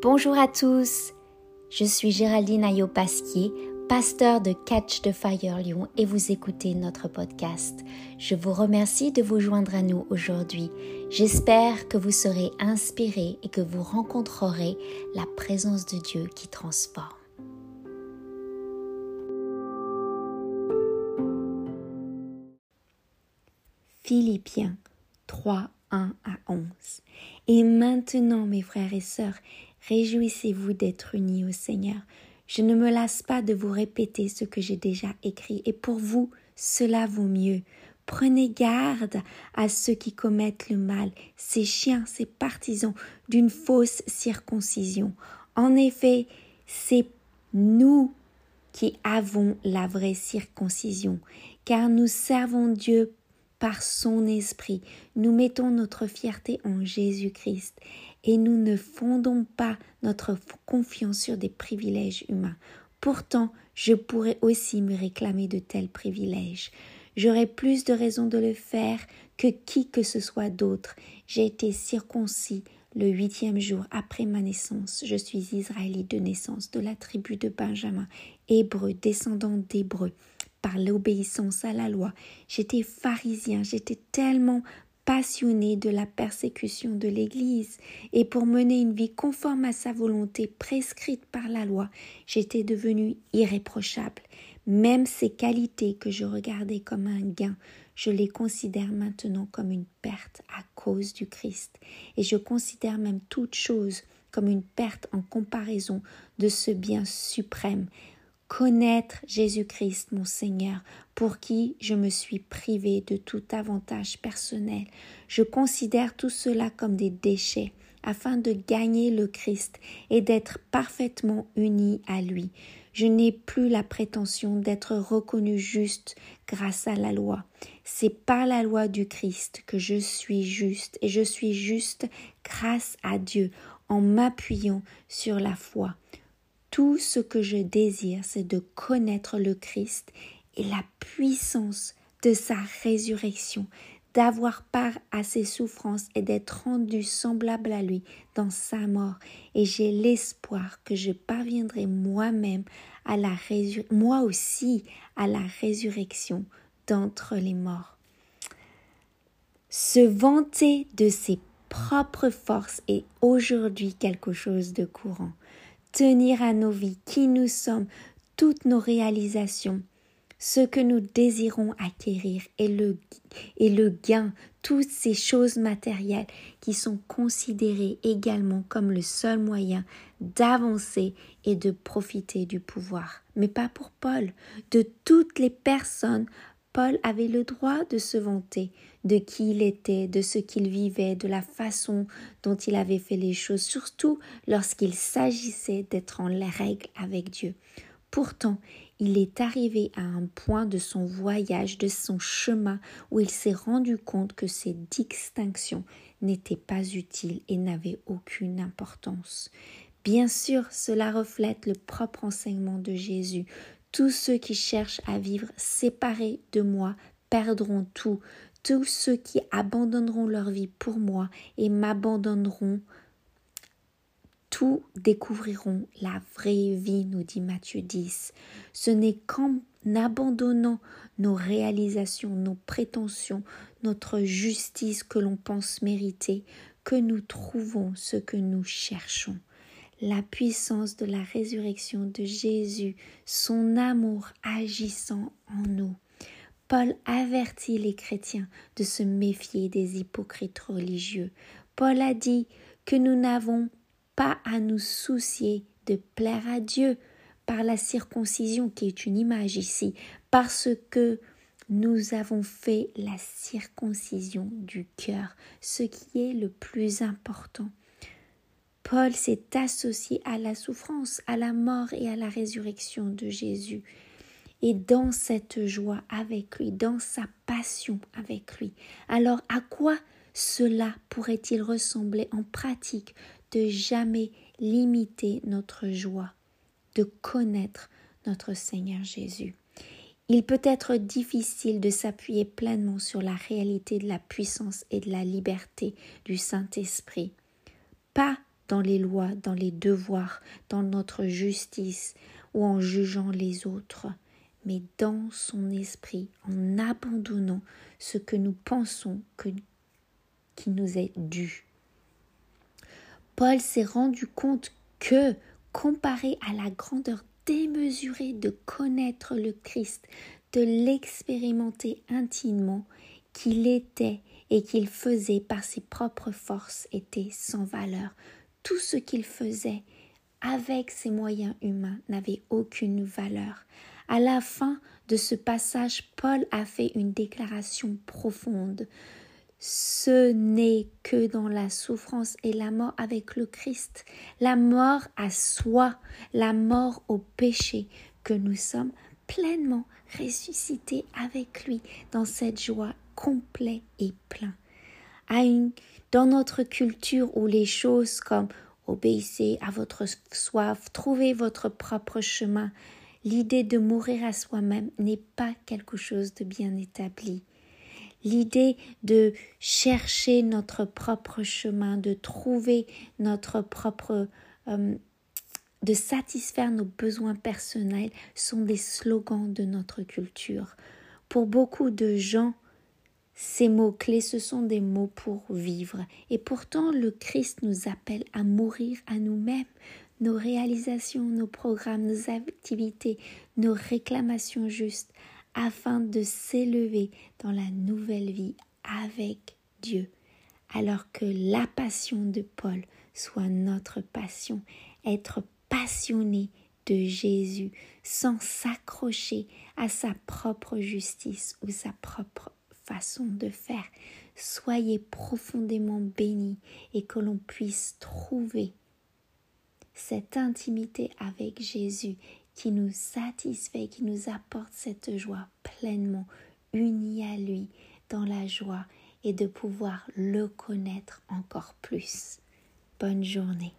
Bonjour à tous, je suis Géraldine Ayo-Pasquier, pasteur de Catch the Fire Lyon et vous écoutez notre podcast. Je vous remercie de vous joindre à nous aujourd'hui. J'espère que vous serez inspirés et que vous rencontrerez la présence de Dieu qui transforme. Philippiens 3, 1 à 11. Et maintenant, mes frères et sœurs, Réjouissez-vous d'être unis au Seigneur. Je ne me lasse pas de vous répéter ce que j'ai déjà écrit, et pour vous, cela vaut mieux. Prenez garde à ceux qui commettent le mal, ces chiens, ces partisans d'une fausse circoncision. En effet, c'est nous qui avons la vraie circoncision, car nous servons Dieu par son esprit. Nous mettons notre fierté en Jésus-Christ et nous ne fondons pas notre confiance sur des privilèges humains. Pourtant, je pourrais aussi me réclamer de tels privilèges. J'aurais plus de raisons de le faire que qui que ce soit d'autre. J'ai été circoncis le huitième jour après ma naissance. Je suis israélite de naissance, de la tribu de Benjamin, hébreu, descendant d'hébreu par l'obéissance à la loi. J'étais pharisien, j'étais tellement passionné de la persécution de l'Église, et pour mener une vie conforme à sa volonté prescrite par la loi, j'étais devenu irréprochable. Même ces qualités que je regardais comme un gain, je les considère maintenant comme une perte à cause du Christ, et je considère même toute chose comme une perte en comparaison de ce bien suprême connaître Jésus-Christ mon Seigneur, pour qui je me suis privé de tout avantage personnel. Je considère tout cela comme des déchets, afin de gagner le Christ et d'être parfaitement uni à lui. Je n'ai plus la prétention d'être reconnu juste grâce à la loi. C'est par la loi du Christ que je suis juste et je suis juste grâce à Dieu en m'appuyant sur la foi. Tout ce que je désire, c'est de connaître le Christ et la puissance de sa résurrection, d'avoir part à ses souffrances et d'être rendu semblable à lui dans sa mort. Et j'ai l'espoir que je parviendrai moi-même à la moi aussi à la résurrection d'entre les morts. Se vanter de ses propres forces est aujourd'hui quelque chose de courant tenir à nos vies, qui nous sommes, toutes nos réalisations, ce que nous désirons acquérir et le, et le gain, toutes ces choses matérielles qui sont considérées également comme le seul moyen d'avancer et de profiter du pouvoir. Mais pas pour Paul. De toutes les personnes Paul avait le droit de se vanter de qui il était, de ce qu'il vivait, de la façon dont il avait fait les choses, surtout lorsqu'il s'agissait d'être en règle avec Dieu. Pourtant, il est arrivé à un point de son voyage, de son chemin, où il s'est rendu compte que ces distinctions n'étaient pas utiles et n'avaient aucune importance. Bien sûr, cela reflète le propre enseignement de Jésus. Tous ceux qui cherchent à vivre séparés de moi perdront tout. Tous ceux qui abandonneront leur vie pour moi et m'abandonneront, tout découvriront la vraie vie, nous dit Matthieu 10. Ce n'est qu'en abandonnant nos réalisations, nos prétentions, notre justice que l'on pense mériter, que nous trouvons ce que nous cherchons la puissance de la résurrection de Jésus, son amour agissant en nous. Paul avertit les chrétiens de se méfier des hypocrites religieux. Paul a dit que nous n'avons pas à nous soucier de plaire à Dieu par la circoncision qui est une image ici, parce que nous avons fait la circoncision du cœur, ce qui est le plus important. Paul s'est associé à la souffrance, à la mort et à la résurrection de Jésus. Et dans cette joie avec lui, dans sa passion avec lui, alors à quoi cela pourrait-il ressembler en pratique de jamais limiter notre joie, de connaître notre Seigneur Jésus? Il peut être difficile de s'appuyer pleinement sur la réalité de la puissance et de la liberté du Saint-Esprit. Pas dans les lois, dans les devoirs, dans notre justice ou en jugeant les autres, mais dans son esprit, en abandonnant ce que nous pensons que, qui nous est dû. Paul s'est rendu compte que, comparé à la grandeur démesurée de connaître le Christ, de l'expérimenter intimement, qu'il était et qu'il faisait par ses propres forces était sans valeur. Tout ce qu'il faisait avec ses moyens humains n'avait aucune valeur. À la fin de ce passage, Paul a fait une déclaration profonde. Ce n'est que dans la souffrance et la mort avec le Christ, la mort à soi, la mort au péché, que nous sommes pleinement ressuscités avec lui dans cette joie complète et pleine. Dans notre culture où les choses comme obéissez à votre soif, trouvez votre propre chemin, l'idée de mourir à soi-même n'est pas quelque chose de bien établi. L'idée de chercher notre propre chemin, de trouver notre propre euh, de satisfaire nos besoins personnels sont des slogans de notre culture. Pour beaucoup de gens, ces mots-clés, ce sont des mots pour vivre. Et pourtant, le Christ nous appelle à mourir à nous-mêmes, nos réalisations, nos programmes, nos activités, nos réclamations justes, afin de s'élever dans la nouvelle vie avec Dieu, alors que la passion de Paul soit notre passion, être passionné de Jésus sans s'accrocher à sa propre justice ou sa propre façon de faire. Soyez profondément bénis et que l'on puisse trouver cette intimité avec Jésus qui nous satisfait, qui nous apporte cette joie pleinement unie à lui dans la joie et de pouvoir le connaître encore plus. Bonne journée.